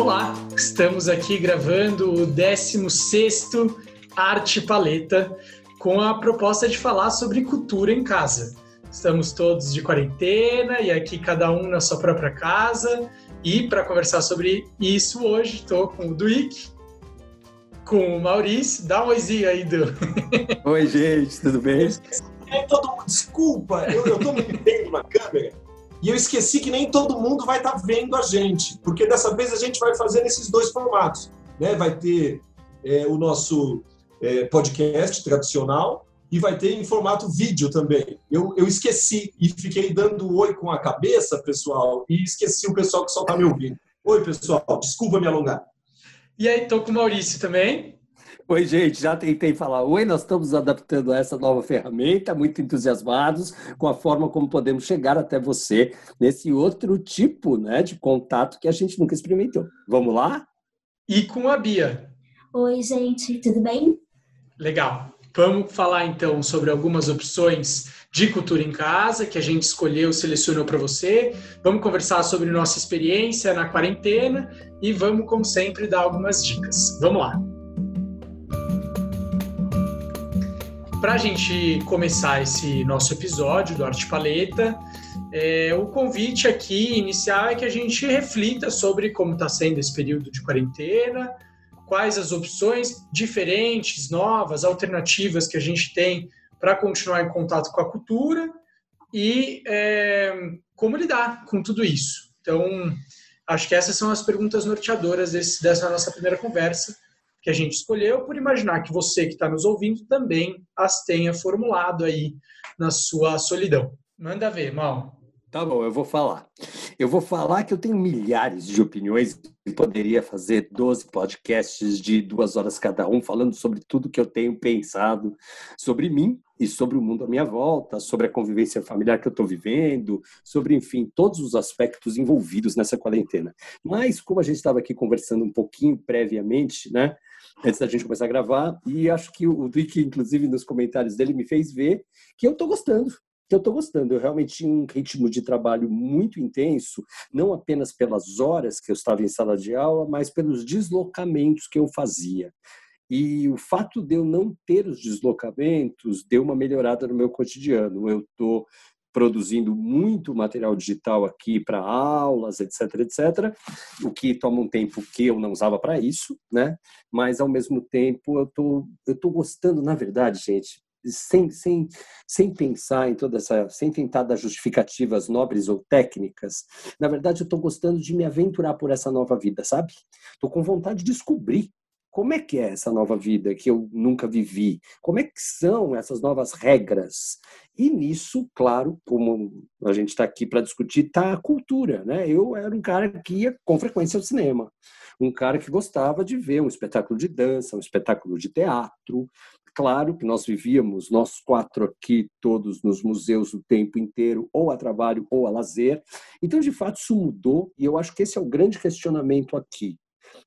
Olá, estamos aqui gravando o 16º Arte Paleta com a proposta de falar sobre cultura em casa. Estamos todos de quarentena e aqui cada um na sua própria casa. E para conversar sobre isso hoje, estou com o Duik, com o Maurício. Dá um oizinho aí, Du. Oi, gente, tudo bem? É, todo mundo, desculpa, eu, eu tô me vendo na câmera e eu esqueci que nem todo mundo vai estar tá vendo a gente, porque dessa vez a gente vai fazer nesses dois formatos. Né? Vai ter é, o nosso é, podcast tradicional e vai ter em formato vídeo também. Eu, eu esqueci e fiquei dando oi com a cabeça, pessoal, e esqueci o pessoal que só está me ouvindo. Oi, pessoal, desculpa me alongar. E aí, estou com o Maurício também. Oi, gente, já tentei falar oi, nós estamos adaptando a essa nova ferramenta, muito entusiasmados com a forma como podemos chegar até você nesse outro tipo né, de contato que a gente nunca experimentou. Vamos lá? E com a Bia. Oi, gente, tudo bem? Legal. Vamos falar então sobre algumas opções de cultura em casa que a gente escolheu, selecionou para você. Vamos conversar sobre nossa experiência na quarentena e vamos, como sempre, dar algumas dicas. Vamos lá. Para a gente começar esse nosso episódio do Arte Paleta, é, o convite aqui inicial é que a gente reflita sobre como está sendo esse período de quarentena, quais as opções diferentes, novas, alternativas que a gente tem para continuar em contato com a cultura e é, como lidar com tudo isso. Então, acho que essas são as perguntas norteadoras desse, dessa nossa primeira conversa que a gente escolheu, por imaginar que você que está nos ouvindo também as tenha formulado aí na sua solidão. Manda ver, Mal. Tá bom, eu vou falar. Eu vou falar que eu tenho milhares de opiniões e poderia fazer 12 podcasts de duas horas cada um, falando sobre tudo que eu tenho pensado sobre mim e sobre o mundo à minha volta, sobre a convivência familiar que eu estou vivendo, sobre, enfim, todos os aspectos envolvidos nessa quarentena. Mas, como a gente estava aqui conversando um pouquinho previamente, né? Antes da gente começar a gravar, e acho que o Dick, inclusive, nos comentários dele, me fez ver que eu estou gostando, que eu estou gostando. Eu realmente tinha um ritmo de trabalho muito intenso, não apenas pelas horas que eu estava em sala de aula, mas pelos deslocamentos que eu fazia. E o fato de eu não ter os deslocamentos deu uma melhorada no meu cotidiano. Eu estou produzindo muito material digital aqui para aulas, etc, etc, o que toma um tempo que eu não usava para isso, né? Mas ao mesmo tempo eu tô eu tô gostando, na verdade, gente, sem, sem, sem pensar em toda essa, sem tentar dar justificativas nobres ou técnicas, na verdade eu estou gostando de me aventurar por essa nova vida, sabe? Estou com vontade de descobrir como é que é essa nova vida que eu nunca vivi? Como é que são essas novas regras? E nisso, claro, como a gente está aqui para discutir, está a cultura. Né? Eu era um cara que ia com frequência ao cinema, um cara que gostava de ver um espetáculo de dança, um espetáculo de teatro. Claro que nós vivíamos, nós quatro aqui, todos nos museus o tempo inteiro, ou a trabalho ou a lazer. Então, de fato, isso mudou e eu acho que esse é o grande questionamento aqui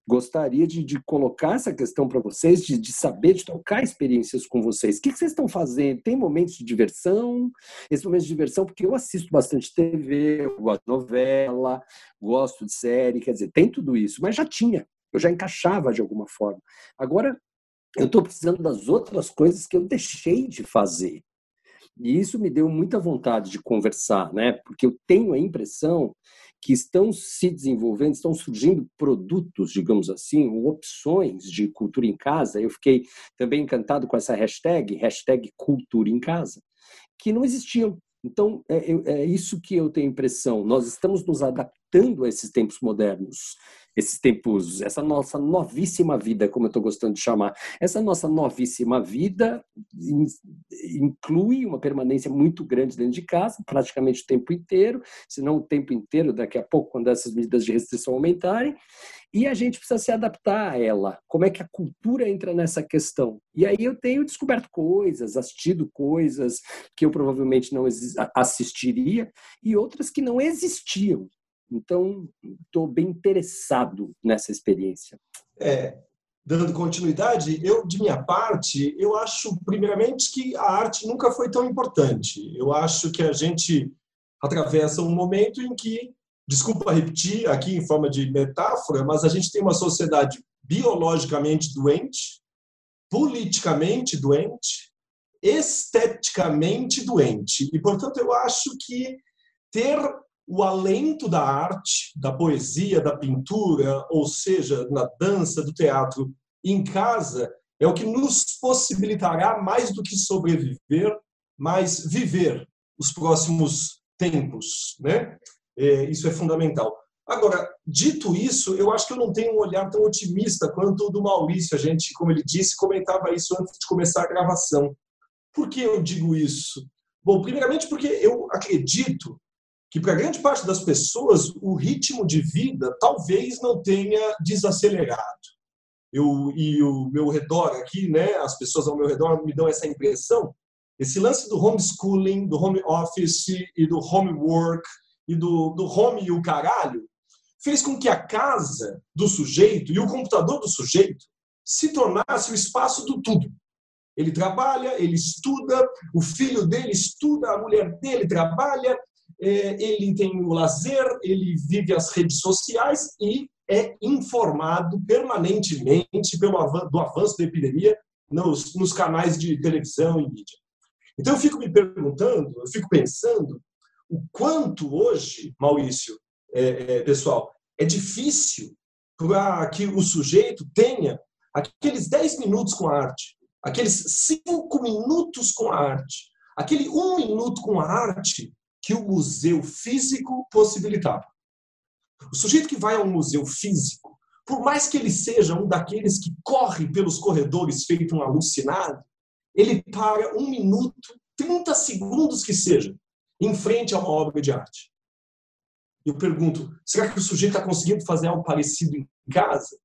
gostaria de, de colocar essa questão para vocês, de, de, saber, de trocar experiências com vocês. O que, que, vocês estão fazendo? Tem momentos de diversão? Esse momento de diversão, porque eu assisto bastante TV, eu gosto de novela, gosto de série, quer dizer, tem tudo isso, mas já tinha, eu já encaixava de alguma forma. Agora, eu estou precisando das outras coisas que eu deixei de fazer. E isso me deu muita vontade de conversar, né? Porque eu tenho a impressão que estão se desenvolvendo, estão surgindo produtos, digamos assim, opções de cultura em casa. Eu fiquei também encantado com essa hashtag, hashtag cultura em casa, que não existiam. Então, é, é isso que eu tenho impressão. Nós estamos nos adaptando a esses tempos modernos esses tempos, essa nossa novíssima vida, como eu estou gostando de chamar. Essa nossa novíssima vida inclui uma permanência muito grande dentro de casa, praticamente o tempo inteiro, se não o tempo inteiro, daqui a pouco, quando essas medidas de restrição aumentarem, e a gente precisa se adaptar a ela. Como é que a cultura entra nessa questão? E aí eu tenho descoberto coisas, assistido coisas que eu provavelmente não assistiria e outras que não existiam. Então, estou bem interessado nessa experiência. É, dando continuidade, eu, de minha parte, eu acho, primeiramente, que a arte nunca foi tão importante. Eu acho que a gente atravessa um momento em que desculpa repetir aqui em forma de metáfora, mas a gente tem uma sociedade biologicamente doente, politicamente doente, esteticamente doente. E, portanto, eu acho que ter o alento da arte, da poesia, da pintura, ou seja, na dança, do teatro, em casa, é o que nos possibilitará mais do que sobreviver, mas viver os próximos tempos, né? É, isso é fundamental. Agora, dito isso, eu acho que eu não tenho um olhar tão otimista quanto o do Maurício. A gente, como ele disse, comentava isso antes de começar a gravação. Por que eu digo isso? Bom, primeiramente porque eu acredito que para grande parte das pessoas o ritmo de vida talvez não tenha desacelerado. Eu e o meu redor aqui, né, as pessoas ao meu redor me dão essa impressão. Esse lance do homeschooling, do home office e do homework e do, do home e o caralho fez com que a casa do sujeito e o computador do sujeito se tornasse o espaço do tudo. Ele trabalha, ele estuda, o filho dele estuda, a mulher dele trabalha, ele tem o lazer, ele vive as redes sociais e é informado permanentemente pelo do avanço da epidemia nos, nos canais de televisão e mídia. Então eu fico me perguntando, eu fico pensando o quanto hoje, Maurício, é, é, pessoal, é difícil para que o sujeito tenha aqueles 10 minutos com a arte, aqueles 5 minutos com a arte, aquele 1 um minuto com a arte que o museu físico possibilitava. O sujeito que vai ao museu físico, por mais que ele seja um daqueles que corre pelos corredores feito um alucinado, ele para um minuto, 30 segundos que seja, em frente a uma obra de arte. Eu pergunto, será que o sujeito está conseguindo fazer algo parecido em casa?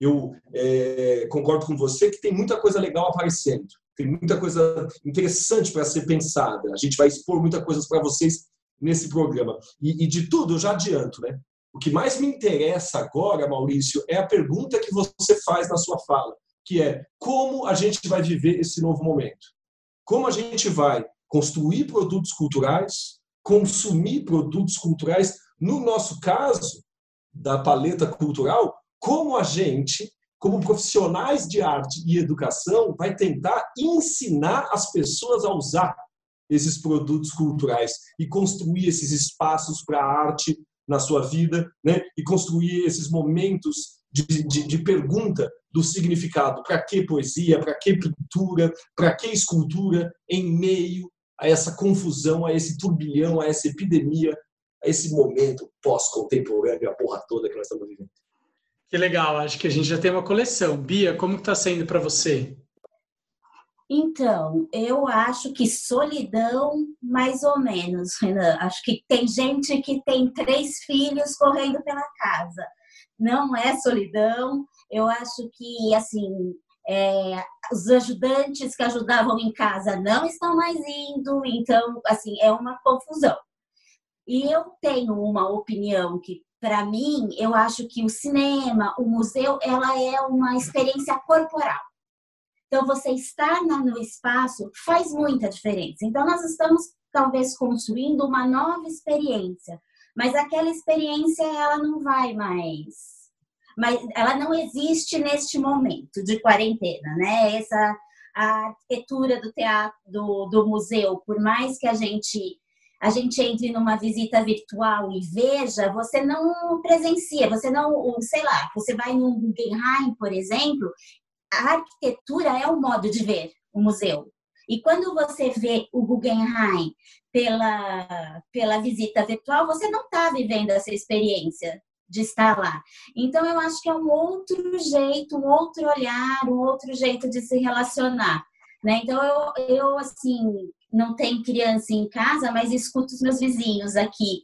Eu é, concordo com você que tem muita coisa legal aparecendo, tem muita coisa interessante para ser pensada. A gente vai expor muitas coisas para vocês nesse programa. E, e, de tudo, eu já adianto, né? O que mais me interessa agora, Maurício, é a pergunta que você faz na sua fala, que é como a gente vai viver esse novo momento? Como a gente vai construir produtos culturais, consumir produtos culturais, no nosso caso, da paleta cultural, como a gente, como profissionais de arte e educação, vai tentar ensinar as pessoas a usar esses produtos culturais e construir esses espaços para a arte na sua vida, né? E construir esses momentos de, de, de pergunta do significado. Para que poesia? Para que pintura? Para que escultura? Em meio a essa confusão, a esse turbilhão, a essa epidemia, a esse momento pós-contemporâneo, a porra toda que nós estamos vivendo. Que legal, acho que a gente já tem uma coleção. Bia, como está sendo para você? Então, eu acho que solidão, mais ou menos, Renan. Acho que tem gente que tem três filhos correndo pela casa. Não é solidão. Eu acho que, assim, é, os ajudantes que ajudavam em casa não estão mais indo, então, assim, é uma confusão. E eu tenho uma opinião que, para mim, eu acho que o cinema, o museu, ela é uma experiência corporal. Então, você estar no espaço faz muita diferença. Então, nós estamos talvez construindo uma nova experiência, mas aquela experiência ela não vai mais mas ela não existe neste momento de quarentena, né? Essa a arquitetura do teatro, do, do museu, por mais que a gente a gente entre numa visita virtual e veja, você não presencia, você não, sei lá, você vai no Guggenheim, por exemplo, a arquitetura é um modo de ver o museu. E quando você vê o Guggenheim pela, pela visita virtual, você não está vivendo essa experiência de estar lá. Então, eu acho que é um outro jeito, um outro olhar, um outro jeito de se relacionar. Né? Então, eu, eu, assim, não tenho criança em casa, mas escuto os meus vizinhos aqui.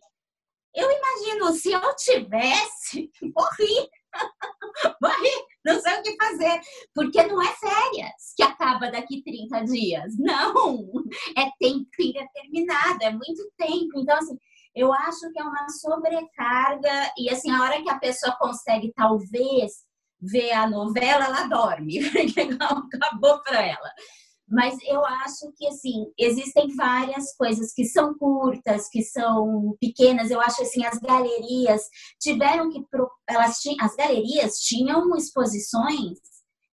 Eu imagino, se eu tivesse, morri. morri, não sei o que fazer. Porque não é férias que acaba daqui 30 dias. Não, é tempo indeterminado, é muito tempo. Então, assim, eu acho que é uma sobrecarga e assim a hora que a pessoa consegue talvez ver a novela ela dorme porque acabou para ela Mas eu acho que, assim, existem várias coisas que são curtas, que são pequenas. Eu acho, assim, as galerias tiveram que... Elas tinham, as galerias tinham exposições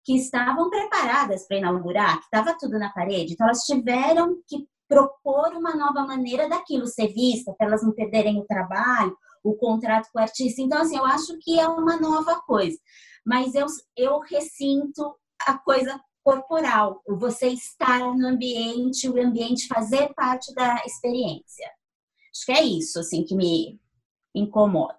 que estavam preparadas para inaugurar, que estava tudo na parede. Então, elas tiveram que propor uma nova maneira daquilo ser vista, para elas não perderem o trabalho, o contrato com o artista. Então, assim, eu acho que é uma nova coisa. Mas eu, eu ressinto a coisa corporal, você estar no ambiente, o ambiente fazer parte da experiência. Acho que é isso, assim, que me incomoda.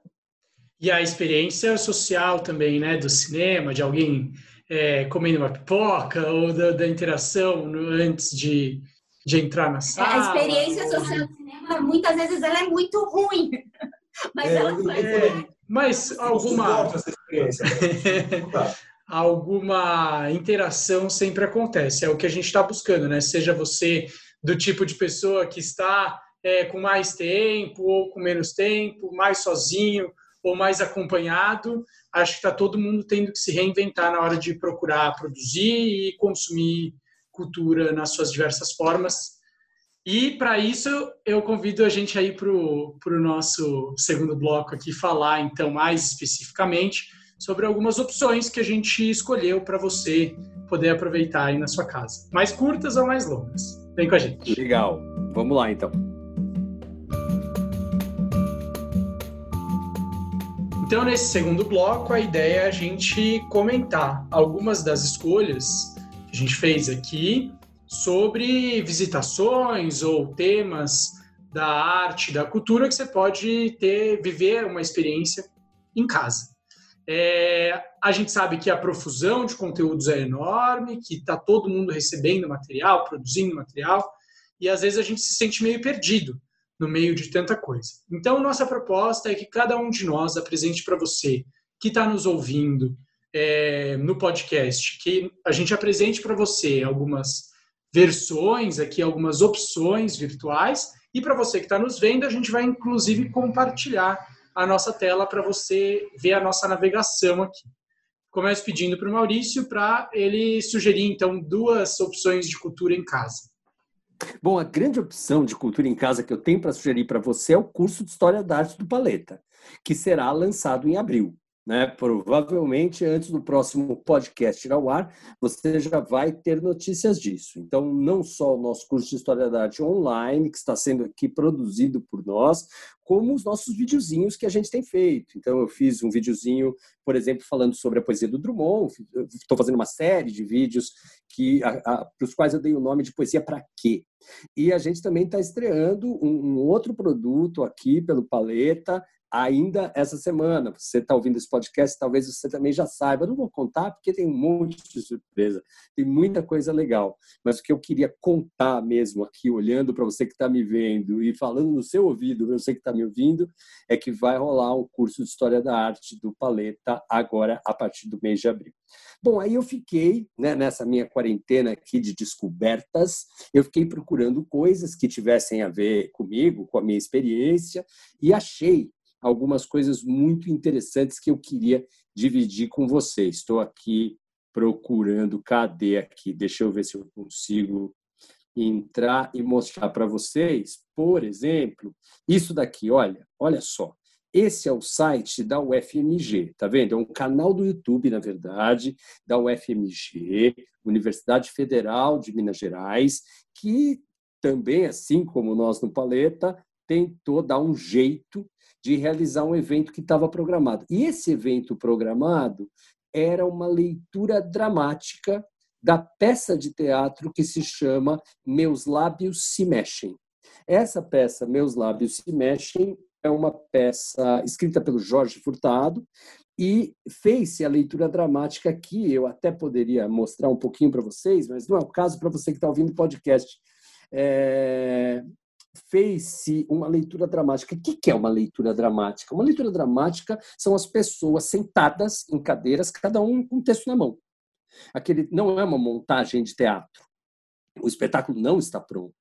E a experiência social também, né, do cinema, de alguém é, comendo uma pipoca ou da, da interação no, antes de, de entrar na sala. A experiência social do cinema, muitas vezes, ela é muito ruim. Mas é, ela faz. É, mas alguma. alguma interação sempre acontece. É o que a gente está buscando, né? Seja você do tipo de pessoa que está é, com mais tempo ou com menos tempo, mais sozinho ou mais acompanhado. Acho que está todo mundo tendo que se reinventar na hora de procurar produzir e consumir cultura nas suas diversas formas. E para isso eu convido a gente aí para o nosso segundo bloco aqui falar então mais especificamente sobre algumas opções que a gente escolheu para você poder aproveitar aí na sua casa. Mais curtas ou mais longas? Vem com a gente. Legal. Vamos lá então. Então, nesse segundo bloco, a ideia é a gente comentar algumas das escolhas que a gente fez aqui sobre visitações ou temas da arte, da cultura que você pode ter, viver uma experiência em casa. É, a gente sabe que a profusão de conteúdos é enorme, que está todo mundo recebendo material, produzindo material, e às vezes a gente se sente meio perdido no meio de tanta coisa. Então, nossa proposta é que cada um de nós apresente para você que está nos ouvindo é, no podcast, que a gente apresente para você algumas versões aqui, algumas opções virtuais, e para você que está nos vendo, a gente vai inclusive compartilhar a nossa tela para você ver a nossa navegação aqui. Começo pedindo para o Maurício para ele sugerir, então, duas opções de cultura em casa. Bom, a grande opção de cultura em casa que eu tenho para sugerir para você é o curso de História da Arte do Paleta, que será lançado em abril. Né? Provavelmente antes do próximo podcast ir ao ar, você já vai ter notícias disso. Então, não só o nosso curso de História da Arte online, que está sendo aqui produzido por nós, como os nossos videozinhos que a gente tem feito. Então, eu fiz um videozinho, por exemplo, falando sobre a poesia do Drummond, estou fazendo uma série de vídeos que para os quais eu dei o nome de Poesia para Quê? E a gente também está estreando um, um outro produto aqui pelo Paleta, ainda essa semana. Você está ouvindo esse podcast, talvez você também já saiba. Eu não vou contar porque tem um monte de surpresa, tem muita coisa legal. Mas o que eu queria contar mesmo aqui, olhando para você que está me vendo e falando no seu ouvido, você que está me ouvindo, é que vai rolar um curso de História da Arte do Paleta agora a partir do mês de abril. Bom, aí eu fiquei, né, nessa minha quarentena aqui de descobertas, eu fiquei procurando coisas que tivessem a ver comigo, com a minha experiência, e achei algumas coisas muito interessantes que eu queria dividir com você. Estou aqui procurando, cadê aqui? Deixa eu ver se eu consigo entrar e mostrar para vocês. Por exemplo, isso daqui, olha, olha só. Esse é o site da UFMG, tá vendo? É um canal do YouTube, na verdade, da UFMG, Universidade Federal de Minas Gerais, que também, assim como nós no Paleta, tentou dar um jeito de realizar um evento que estava programado. E esse evento programado era uma leitura dramática da peça de teatro que se chama Meus Lábios Se Mexem. Essa peça, Meus Lábios Se Mexem, é uma peça escrita pelo Jorge Furtado e fez-se a leitura dramática aqui. Eu até poderia mostrar um pouquinho para vocês, mas não é o caso para você que está ouvindo o podcast. É fez-se uma leitura dramática. O que é uma leitura dramática? Uma leitura dramática são as pessoas sentadas em cadeiras, cada um com um texto na mão. Aquele não é uma montagem de teatro. O espetáculo não está pronto.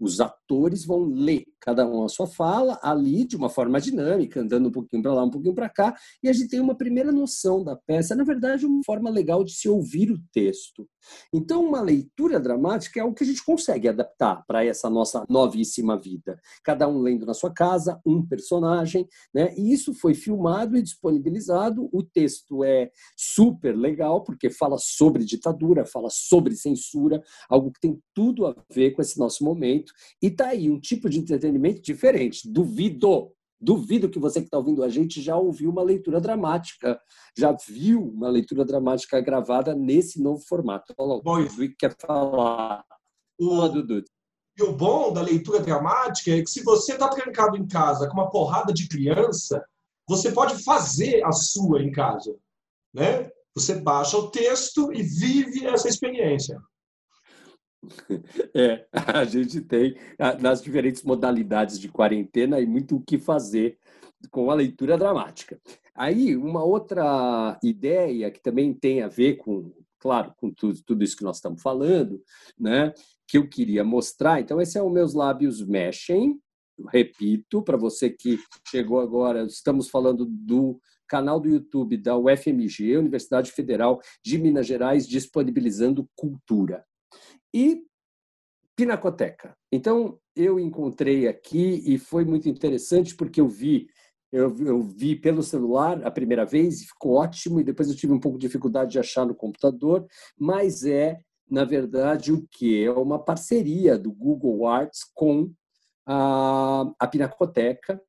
Os atores vão ler cada um a sua fala ali de uma forma dinâmica, andando um pouquinho para lá, um pouquinho para cá, e a gente tem uma primeira noção da peça. Na verdade, uma forma legal de se ouvir o texto. Então, uma leitura dramática é algo que a gente consegue adaptar para essa nossa novíssima vida. Cada um lendo na sua casa, um personagem, né? E isso foi filmado e disponibilizado. O texto é super legal porque fala sobre ditadura, fala sobre censura, algo que tem tudo a ver com esse nosso momento. E tá aí um tipo de entretenimento diferente. Duvido Duvido que você que está ouvindo a gente já ouviu uma leitura dramática, já viu uma leitura dramática gravada nesse novo formato. Bom, o Dudu quer falar. O, Dudu. E o bom da leitura dramática é que se você está trancado em casa com uma porrada de criança, você pode fazer a sua em casa. Né? Você baixa o texto e vive essa experiência. É, a gente tem nas diferentes modalidades de quarentena e muito o que fazer com a leitura dramática. Aí, uma outra ideia que também tem a ver com, claro, com tudo, tudo isso que nós estamos falando, né, que eu queria mostrar. Então, esse é o Meus Lábios Mexem. Repito, para você que chegou agora, estamos falando do canal do YouTube da UFMG, Universidade Federal de Minas Gerais, disponibilizando cultura e Pinacoteca. Então, eu encontrei aqui e foi muito interessante porque eu vi eu, eu, vi pelo celular a primeira vez e ficou ótimo, e depois eu tive um pouco de dificuldade de achar no computador, mas é, na verdade, o que? É uma parceria do Google Arts com a, a Pinacoteca.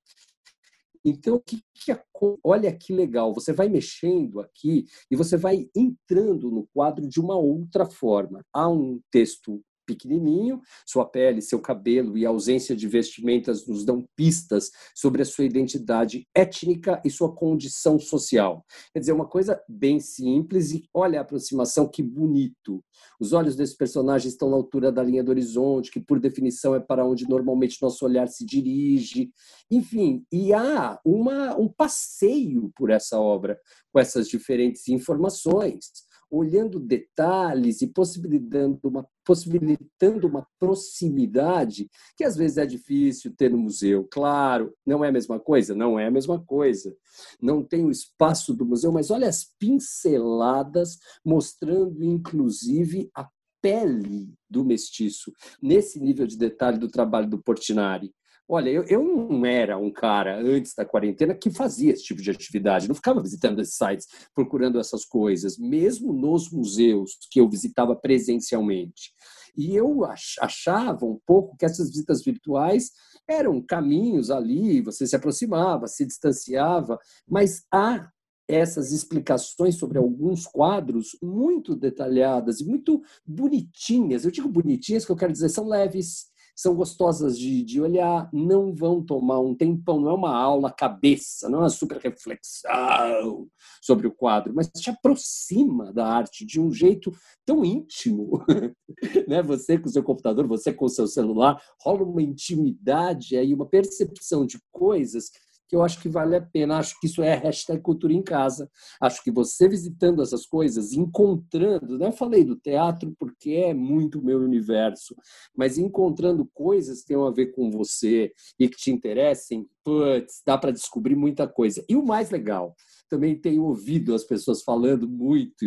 Então, que, que, olha que legal, você vai mexendo aqui e você vai entrando no quadro de uma outra forma. Há um texto pequenininho, sua pele, seu cabelo e ausência de vestimentas nos dão pistas sobre a sua identidade étnica e sua condição social. Quer dizer, uma coisa bem simples e olha a aproximação, que bonito. Os olhos desse personagem estão na altura da linha do horizonte, que por definição é para onde normalmente nosso olhar se dirige. Enfim, e há uma, um passeio por essa obra, com essas diferentes informações olhando detalhes e possibilitando uma, possibilitando uma proximidade que às vezes é difícil ter no museu. Claro, não é a mesma coisa? Não é a mesma coisa. Não tem o espaço do museu, mas olha as pinceladas mostrando, inclusive, a pele do mestiço, nesse nível de detalhe do trabalho do Portinari. Olha, eu, eu não era um cara antes da quarentena que fazia esse tipo de atividade, não ficava visitando esses sites, procurando essas coisas, mesmo nos museus que eu visitava presencialmente. E eu achava um pouco que essas visitas virtuais eram caminhos ali, você se aproximava, se distanciava, mas há essas explicações sobre alguns quadros muito detalhadas e muito bonitinhas. Eu digo bonitinhas, que eu quero dizer, são leves, são gostosas de, de olhar, não vão tomar um tempão, não é uma aula cabeça, não é uma super reflexão sobre o quadro, mas te aproxima da arte de um jeito tão íntimo. né? Você com o seu computador, você com o seu celular, rola uma intimidade aí, uma percepção de coisas que eu acho que vale a pena. Acho que isso é hashtag cultura em casa. Acho que você visitando essas coisas, encontrando, não falei do teatro porque é muito meu universo, mas encontrando coisas que tenham a ver com você e que te interessem, putz, dá para descobrir muita coisa. E o mais legal, também tenho ouvido as pessoas falando muito,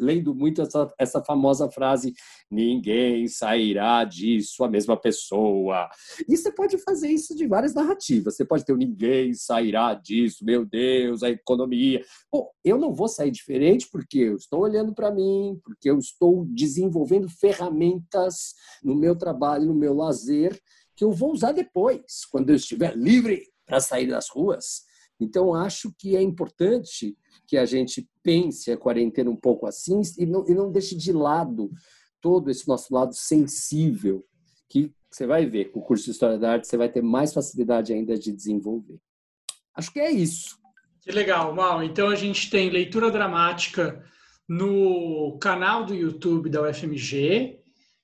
lendo muito essa, essa famosa frase: ninguém sairá disso a mesma pessoa. E você pode fazer isso de várias narrativas. Você pode ter o ninguém sairá disso, meu Deus, a economia. Bom, eu não vou sair diferente porque eu estou olhando para mim, porque eu estou desenvolvendo ferramentas no meu trabalho, no meu lazer, que eu vou usar depois, quando eu estiver livre para sair das ruas. Então, acho que é importante que a gente pense a quarentena um pouco assim e não, e não deixe de lado todo esse nosso lado sensível, que você vai ver com o curso de História da Arte, você vai ter mais facilidade ainda de desenvolver. Acho que é isso. Que legal, Mal. Então, a gente tem leitura dramática no canal do YouTube da UFMG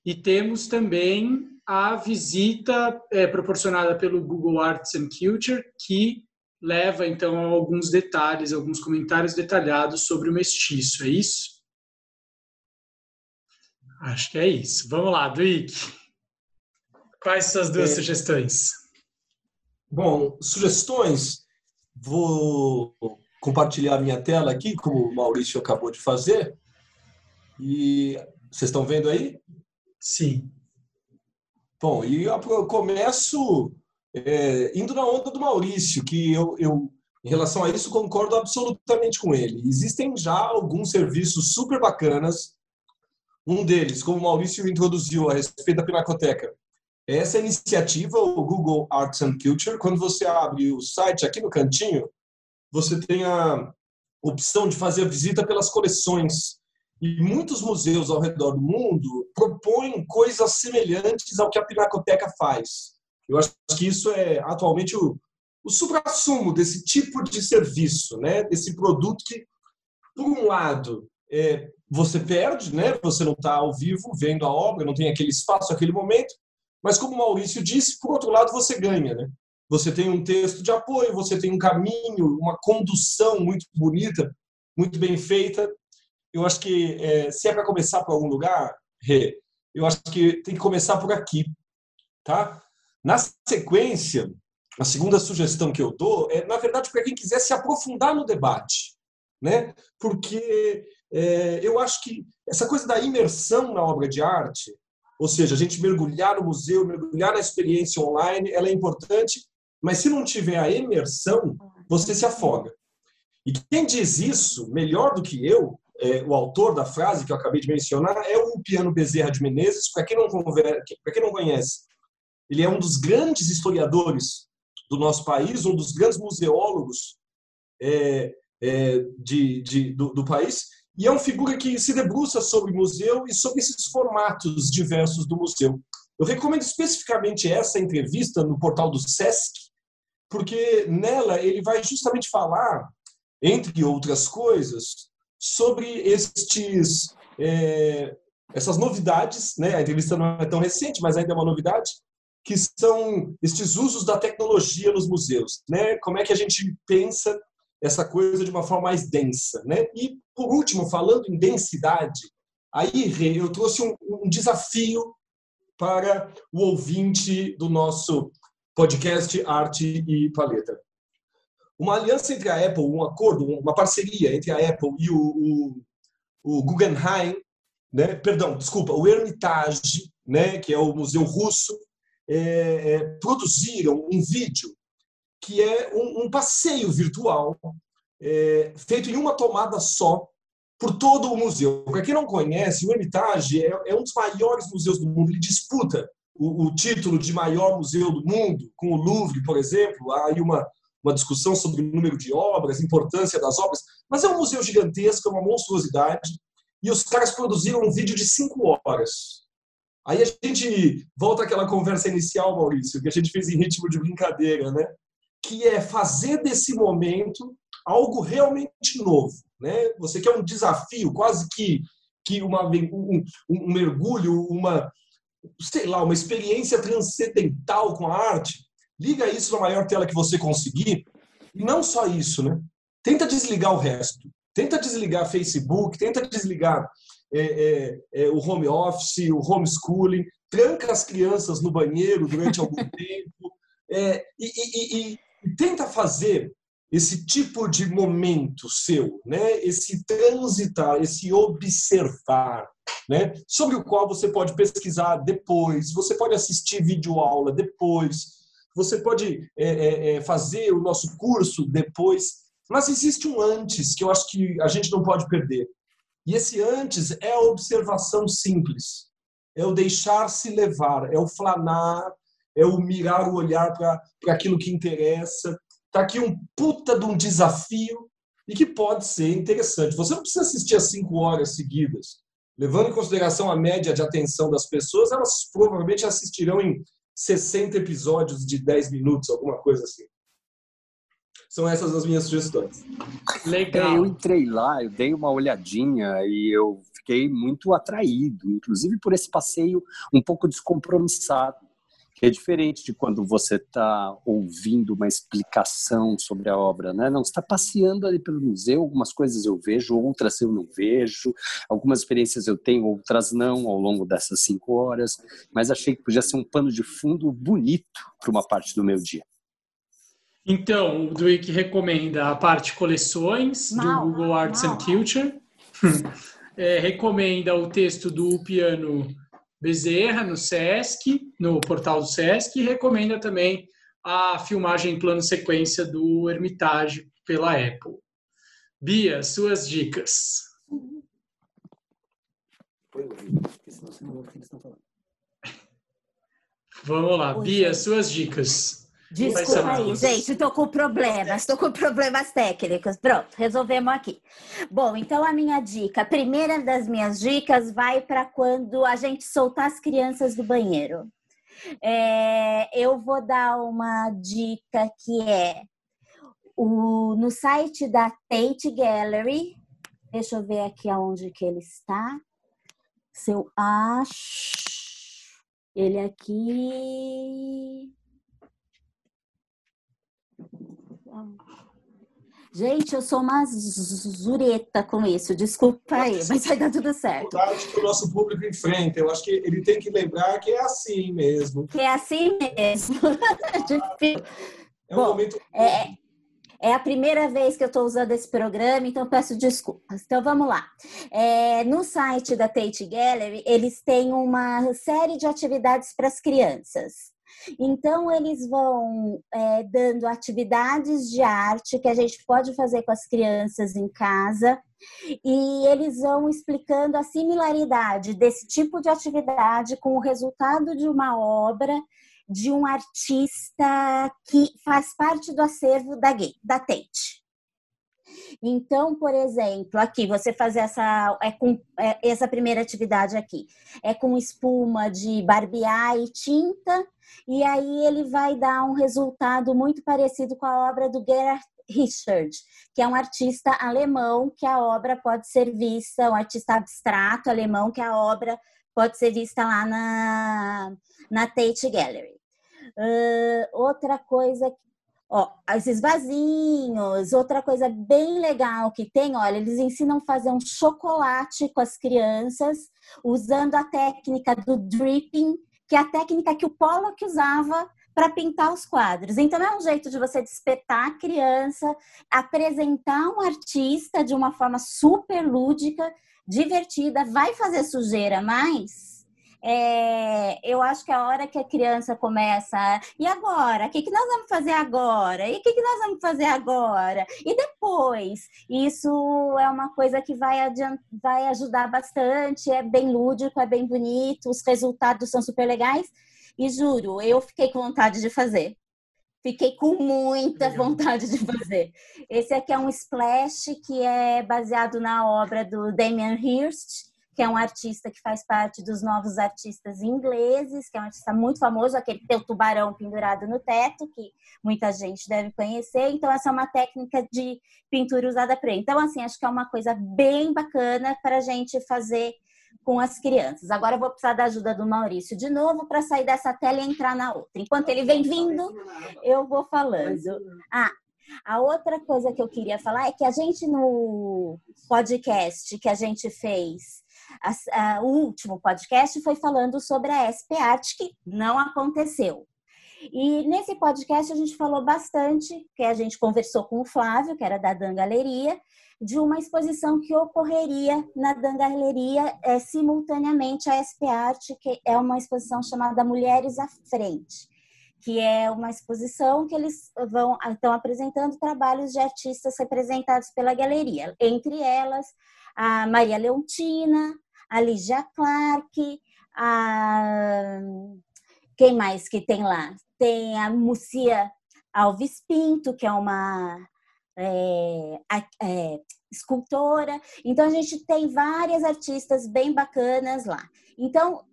e temos também a visita é, proporcionada pelo Google Arts and Culture, que leva então a alguns detalhes, alguns comentários detalhados sobre o mestiço, é isso? Acho que é isso. Vamos lá, Duik. Quais são as duas é... sugestões? Bom, sugestões. Vou compartilhar a minha tela aqui, como o Maurício acabou de fazer. E vocês estão vendo aí? Sim. Bom, e eu começo é, indo na onda do Maurício, que eu, eu, em relação a isso, concordo absolutamente com ele. Existem já alguns serviços super bacanas. Um deles, como o Maurício introduziu a respeito da Pinacoteca, é essa iniciativa, o Google Arts and Culture. Quando você abre o site aqui no cantinho, você tem a opção de fazer a visita pelas coleções. E muitos museus ao redor do mundo propõem coisas semelhantes ao que a Pinacoteca faz. Eu acho que isso é atualmente o, o supra-sumo desse tipo de serviço, né? desse produto que, por um lado, é, você perde, né? você não está ao vivo vendo a obra, não tem aquele espaço, aquele momento, mas como o Maurício disse, por outro lado, você ganha. Né? Você tem um texto de apoio, você tem um caminho, uma condução muito bonita, muito bem feita. Eu acho que é, se é para começar por algum lugar, Rê, eu acho que tem que começar por aqui, tá? Na sequência, a segunda sugestão que eu dou é, na verdade, para quem quiser se aprofundar no debate, né? Porque é, eu acho que essa coisa da imersão na obra de arte, ou seja, a gente mergulhar no museu, mergulhar na experiência online, ela é importante mas se não tiver a imersão, você se afoga. E quem diz isso, melhor do que eu, é, o autor da frase que eu acabei de mencionar, é o Piano Bezerra de Menezes. Para quem, quem não conhece, ele é um dos grandes historiadores do nosso país, um dos grandes museólogos é, é, de, de, do, do país, e é uma figura que se debruça sobre museu e sobre esses formatos diversos do museu. Eu recomendo especificamente essa entrevista no portal do SESC, porque nela ele vai justamente falar, entre outras coisas, sobre estes é, essas novidades, né? A entrevista não é tão recente, mas ainda é uma novidade, que são estes usos da tecnologia nos museus, né? Como é que a gente pensa essa coisa de uma forma mais densa, né? E por último, falando em densidade, aí eu trouxe um, um desafio para o ouvinte do nosso podcast Arte e Paleta. Uma aliança entre a Apple, um acordo, uma parceria entre a Apple e o, o, o Guggenheim, né? perdão, desculpa, o Hermitage, né? que é o museu russo, é, é, produziram um vídeo que é um, um passeio virtual é, feito em uma tomada só por todo o museu. Para quem não conhece, o Hermitage é, é um dos maiores museus do mundo. Ele disputa o, o, título de maior museu do mundo, com o Louvre, por exemplo. Há aí uma, uma discussão sobre o número de obras, importância das obras, mas é um museu gigantesco, é uma monstruosidade. E os caras produziram um vídeo de cinco horas. Aí a gente volta àquela conversa inicial, Maurício, que a gente fez em ritmo de brincadeira, né? Que é fazer desse momento algo realmente novo, né? Você quer um desafio, quase que que uma, um, um mergulho, uma sei lá, uma experiência transcendental com a arte, liga isso na maior tela que você conseguir. E não só isso, né? Tenta desligar o resto. Tenta desligar Facebook, tenta desligar é, é, é, o home office, o homeschooling, tranca as crianças no banheiro durante algum tempo é, e, e, e, e tenta fazer esse tipo de momento seu, né? esse transitar, esse observar, né? sobre o qual você pode pesquisar depois, você pode assistir vídeo aula depois, você pode é, é, é, fazer o nosso curso depois, mas existe um antes que eu acho que a gente não pode perder. E esse antes é a observação simples, é o deixar-se levar, é o flanar, é o mirar o olhar para aquilo que interessa, Está aqui um puta de um desafio e que pode ser interessante. Você não precisa assistir a cinco horas seguidas. Levando em consideração a média de atenção das pessoas, elas provavelmente assistirão em 60 episódios de 10 minutos, alguma coisa assim. São essas as minhas sugestões. Legal. É, eu entrei lá, eu dei uma olhadinha e eu fiquei muito atraído, inclusive por esse passeio um pouco descompromissado que é diferente de quando você está ouvindo uma explicação sobre a obra, né? Não, está passeando ali pelo museu, algumas coisas eu vejo, outras eu não vejo, algumas experiências eu tenho, outras não, ao longo dessas cinco horas, mas achei que podia ser um pano de fundo bonito para uma parte do meu dia. Então, o Duick recomenda a parte coleções Mal, do Google Arts mal, and Culture. É, recomenda o texto do Piano Bezerra no Sesc, no portal do Sesc, e recomenda também a filmagem em plano sequência do Hermitage pela Apple. Bia, suas dicas. Vamos lá, Bia, gente. suas dicas. Desculpa aí, gente, estou com problemas, estou com problemas técnicos. Pronto, resolvemos aqui. Bom, então a minha dica, a primeira das minhas dicas vai para quando a gente soltar as crianças do banheiro. É, eu vou dar uma dica que é o, no site da Tate Gallery. Deixa eu ver aqui aonde que ele está. Se eu acho ele aqui. Gente, eu sou uma zureta com isso, desculpa aí, mas vai dar tudo certo. que o nosso público enfrenta. Eu acho que ele tem que lembrar que é assim mesmo. Que é assim mesmo. Difícil. É um Bom, momento. É, é a primeira vez que eu estou usando esse programa, então peço desculpas. Então vamos lá. É, no site da Tate Gallery, eles têm uma série de atividades para as crianças. Então, eles vão é, dando atividades de arte que a gente pode fazer com as crianças em casa, e eles vão explicando a similaridade desse tipo de atividade com o resultado de uma obra de um artista que faz parte do acervo da, Gay- da Tate. Então, por exemplo, aqui você fazer essa é com é, essa primeira atividade aqui é com espuma de barbear e tinta, e aí ele vai dar um resultado muito parecido com a obra do Gerhard Richard, que é um artista alemão que a obra pode ser vista, um artista abstrato alemão que a obra pode ser vista lá na, na Tate Gallery. Ah, outra coisa Ó, esses vasinhos, outra coisa bem legal que tem, olha, eles ensinam a fazer um chocolate com as crianças, usando a técnica do dripping, que é a técnica que o Pollock usava para pintar os quadros. Então é um jeito de você despertar a criança, apresentar um artista de uma forma super lúdica, divertida, vai fazer sujeira, mas é, eu acho que a hora que a criança começa, e agora? O que, que nós vamos fazer agora? E o que, que nós vamos fazer agora? E depois? Isso é uma coisa que vai, adiant, vai ajudar bastante, é bem lúdico, é bem bonito, os resultados são super legais. E juro, eu fiquei com vontade de fazer. Fiquei com muita vontade de fazer. Esse aqui é um splash que é baseado na obra do Damien Hirst, que é um artista que faz parte dos novos artistas ingleses, que é um artista muito famoso, aquele que tem o tubarão pendurado no teto, que muita gente deve conhecer. Então, essa é uma técnica de pintura usada para ele. Então, assim, acho que é uma coisa bem bacana para a gente fazer com as crianças. Agora eu vou precisar da ajuda do Maurício de novo para sair dessa tela e entrar na outra. Enquanto ele vem vindo, eu vou falando. Ah, a outra coisa que eu queria falar é que a gente no podcast que a gente fez, a, a, o último podcast foi falando sobre a SP Art, que não aconteceu. E nesse podcast a gente falou bastante, que a gente conversou com o Flávio, que era da Dan Galeria, de uma exposição que ocorreria na Dan Galeria é, simultaneamente à SP Art, que é uma exposição chamada Mulheres à Frente que é uma exposição que eles vão estão apresentando trabalhos de artistas representados pela galeria, entre elas a Maria Leontina, a Lígia Clark, a quem mais que tem lá? Tem a Mucia Alves Pinto, que é uma é, é, escultora. Então a gente tem várias artistas bem bacanas lá. Então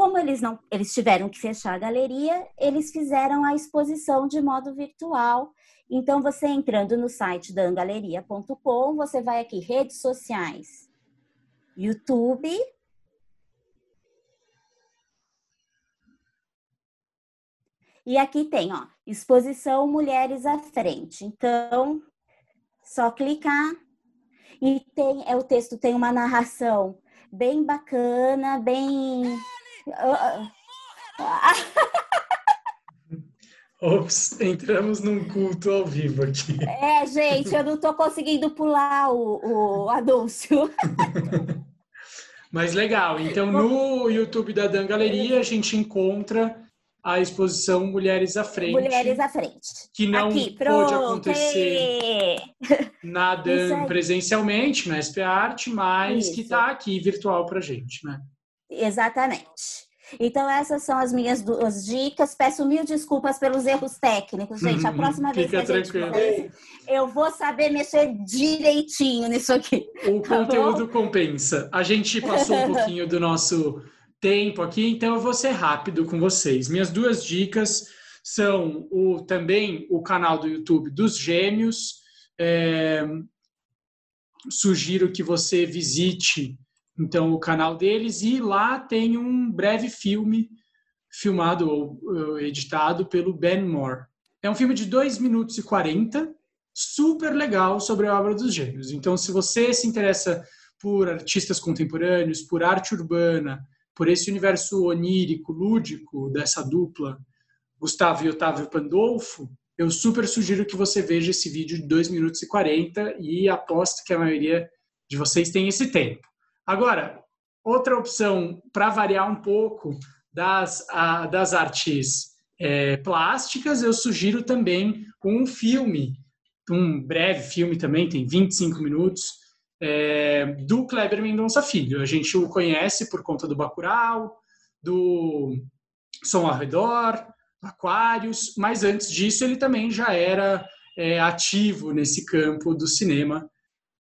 como eles não, eles tiveram que fechar a galeria, eles fizeram a exposição de modo virtual. Então você entrando no site dangaleria.com, você vai aqui redes sociais, YouTube, E aqui tem, ó, exposição Mulheres à Frente. Então, só clicar e tem, é o texto tem uma narração bem bacana, bem Ops, entramos num culto ao vivo aqui. É, gente, eu não estou conseguindo pular o, o anúncio. Mas legal. Então, no YouTube da Dan Galeria, a gente encontra a exposição Mulheres à Frente. Mulheres à Frente. Que não Aqui, pôde acontecer na Dan presencialmente, na SP Art, mas Isso. que está aqui virtual para gente, né? Exatamente. Então, essas são as minhas duas dicas. Peço mil desculpas pelos erros técnicos, gente. A próxima vez que a gente for, eu vou saber mexer direitinho nisso aqui. O tá conteúdo bom? compensa. A gente passou um pouquinho do nosso tempo aqui, então eu vou ser rápido com vocês. Minhas duas dicas são o, também o canal do YouTube dos Gêmeos. É, sugiro que você visite então o canal deles e lá tem um breve filme filmado ou editado pelo Ben Moore. É um filme de 2 minutos e 40, super legal sobre a obra dos gêmeos. Então se você se interessa por artistas contemporâneos, por arte urbana, por esse universo onírico, lúdico dessa dupla, Gustavo e Otávio Pandolfo, eu super sugiro que você veja esse vídeo de 2 minutos e 40 e aposto que a maioria de vocês tem esse tempo. Agora, outra opção para variar um pouco das, a, das artes é, plásticas, eu sugiro também um filme, um breve filme também, tem 25 minutos, é, do Kleber Mendonça Filho. A gente o conhece por conta do Bacurau, do Som ao Redor, Aquários, mas antes disso ele também já era é, ativo nesse campo do cinema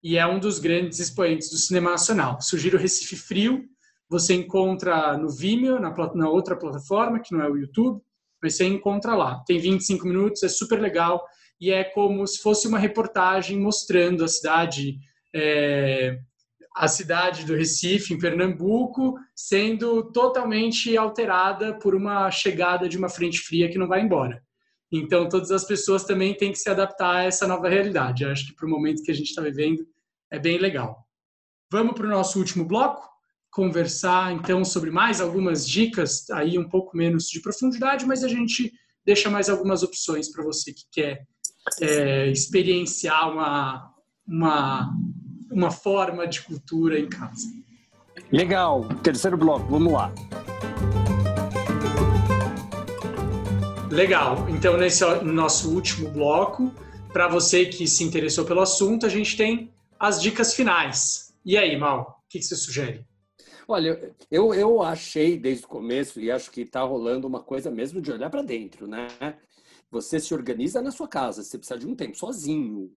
e é um dos grandes expoentes do cinema nacional. Sugiro Recife Frio, você encontra no Vimeo, na, na outra plataforma, que não é o YouTube, mas você encontra lá. Tem 25 minutos, é super legal e é como se fosse uma reportagem mostrando a cidade, é, a cidade do Recife, em Pernambuco, sendo totalmente alterada por uma chegada de uma frente fria que não vai embora. Então, todas as pessoas também têm que se adaptar a essa nova realidade. Eu acho que para o momento que a gente está vivendo, é bem legal. Vamos para o nosso último bloco? Conversar, então, sobre mais algumas dicas, aí um pouco menos de profundidade, mas a gente deixa mais algumas opções para você que quer é, experienciar uma, uma, uma forma de cultura em casa. Legal. Terceiro bloco, vamos lá. Legal. Então, nesse nosso último bloco, para você que se interessou pelo assunto, a gente tem as dicas finais. E aí, Mal, o que, que você sugere? Olha, eu, eu achei desde o começo, e acho que está rolando uma coisa mesmo de olhar para dentro, né? Você se organiza na sua casa, você precisa de um tempo sozinho,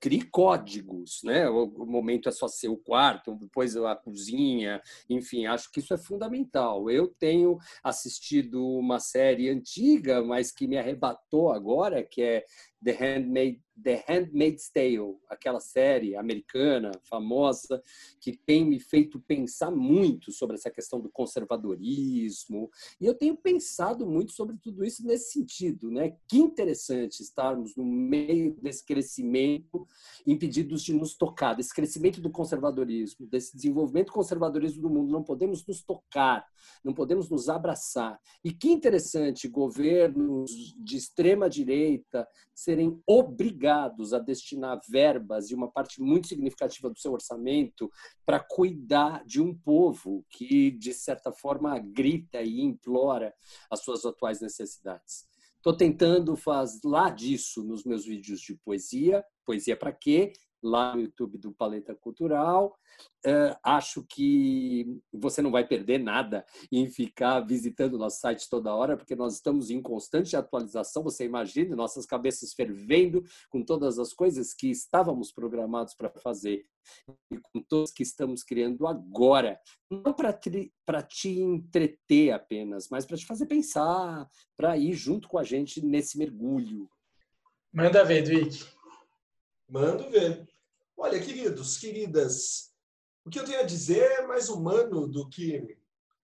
crie códigos, né? O momento é só ser o quarto, depois a cozinha, enfim, acho que isso é fundamental. Eu tenho assistido uma série antiga, mas que me arrebatou agora, que é The Handmaid, The Handmaid's Tale, aquela série americana famosa que tem me feito pensar muito sobre essa questão do conservadorismo. E eu tenho pensado muito sobre tudo isso nesse sentido, né? Que interessante estarmos no meio desse crescimento, impedidos de nos tocar, desse crescimento do conservadorismo, desse desenvolvimento do conservadorismo do mundo. Não podemos nos tocar, não podemos nos abraçar. E que interessante governos de extrema direita serem obrigados a destinar verbas e uma parte muito significativa do seu orçamento para cuidar de um povo que, de certa forma, grita e implora as suas atuais necessidades. Estou tentando falar disso nos meus vídeos de poesia. Poesia para quê? Lá no YouTube do Paleta Cultural. Uh, acho que você não vai perder nada em ficar visitando o nosso site toda hora, porque nós estamos em constante atualização. Você imagina nossas cabeças fervendo com todas as coisas que estávamos programados para fazer e com todos que estamos criando agora. Não para te entreter apenas, mas para te fazer pensar, para ir junto com a gente nesse mergulho. Manda ver, Dwick. Mando ver. Olha, queridos, queridas, o que eu tenho a dizer é mais humano do que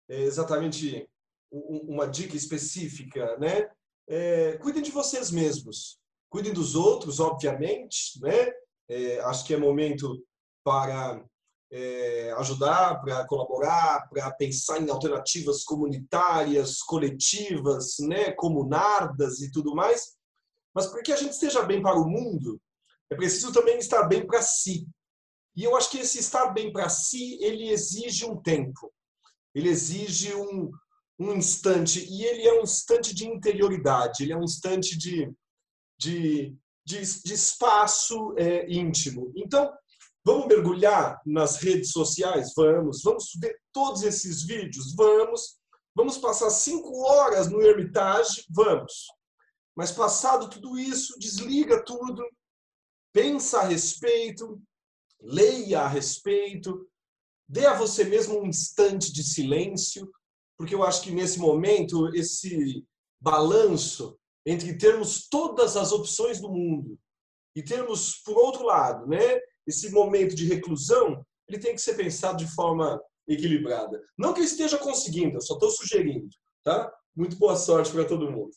é, exatamente uma dica específica, né? é, cuidem de vocês mesmos. Cuidem dos outros, obviamente, né? É, acho que é momento para é, ajudar, para colaborar, para pensar em alternativas comunitárias, coletivas, né, comunardas e tudo mais. Mas para que a gente esteja bem para o mundo, é preciso também estar bem para si. E eu acho que esse estar bem para si, ele exige um tempo. Ele exige um, um instante. E ele é um instante de interioridade. Ele é um instante de, de, de, de espaço é, íntimo. Então, vamos mergulhar nas redes sociais? Vamos. Vamos ver todos esses vídeos? Vamos. Vamos passar cinco horas no Hermitage? Vamos. Mas passado tudo isso, desliga tudo, pensa a respeito, leia a respeito, dê a você mesmo um instante de silêncio, porque eu acho que nesse momento esse balanço entre termos todas as opções do mundo e termos, por outro lado, né, esse momento de reclusão, ele tem que ser pensado de forma equilibrada. Não que eu esteja conseguindo, eu só estou sugerindo, tá? Muito boa sorte para todo mundo.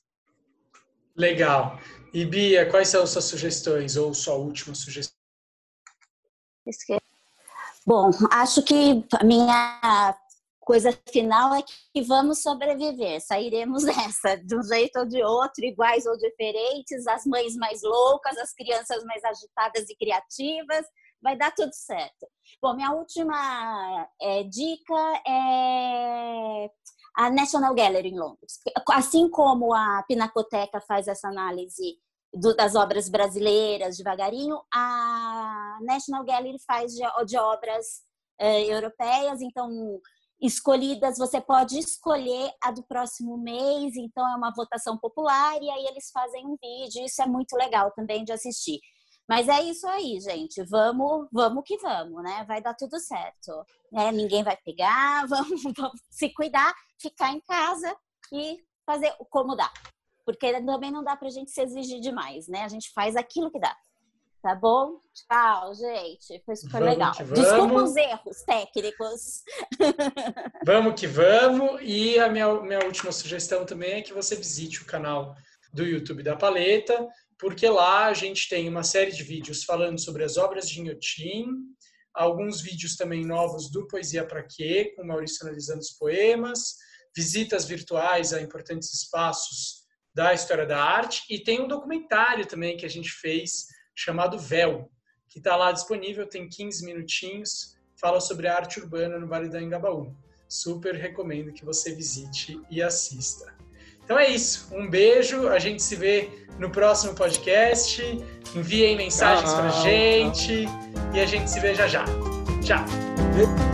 Legal. E Bia, quais são suas sugestões ou sua última sugestão? Bom, acho que a minha coisa final é que vamos sobreviver, sairemos dessa, de um jeito ou de outro, iguais ou diferentes, as mães mais loucas, as crianças mais agitadas e criativas, vai dar tudo certo. Bom, minha última é, dica é a National Gallery em Londres. Assim como a Pinacoteca faz essa análise do, das obras brasileiras devagarinho, a National Gallery faz de, de obras eh, europeias, então escolhidas, você pode escolher a do próximo mês, então é uma votação popular e aí eles fazem um vídeo, isso é muito legal também de assistir. Mas é isso aí, gente. Vamos, vamos que vamos, né? Vai dar tudo certo. Né? Ninguém vai pegar, vamos, vamos se cuidar, ficar em casa e fazer como dá. Porque também não dá pra gente se exigir demais, né? A gente faz aquilo que dá. Tá bom? Tchau, gente. Foi super vamos legal. Desculpa os erros técnicos. Vamos que vamos. E a minha, minha última sugestão também é que você visite o canal do YouTube da Paleta, porque lá a gente tem uma série de vídeos falando sobre as obras de Inhotim, alguns vídeos também novos do Poesia para Quê, com Maurício analisando os poemas, visitas virtuais a importantes espaços da história da arte, e tem um documentário também que a gente fez chamado Véu, que está lá disponível, tem 15 minutinhos, fala sobre a arte urbana no Vale do Engabaú. Super recomendo que você visite e assista. Então é isso. Um beijo. A gente se vê no próximo podcast. Enviem mensagens para gente e a gente se vê já já. Tchau. Tchau.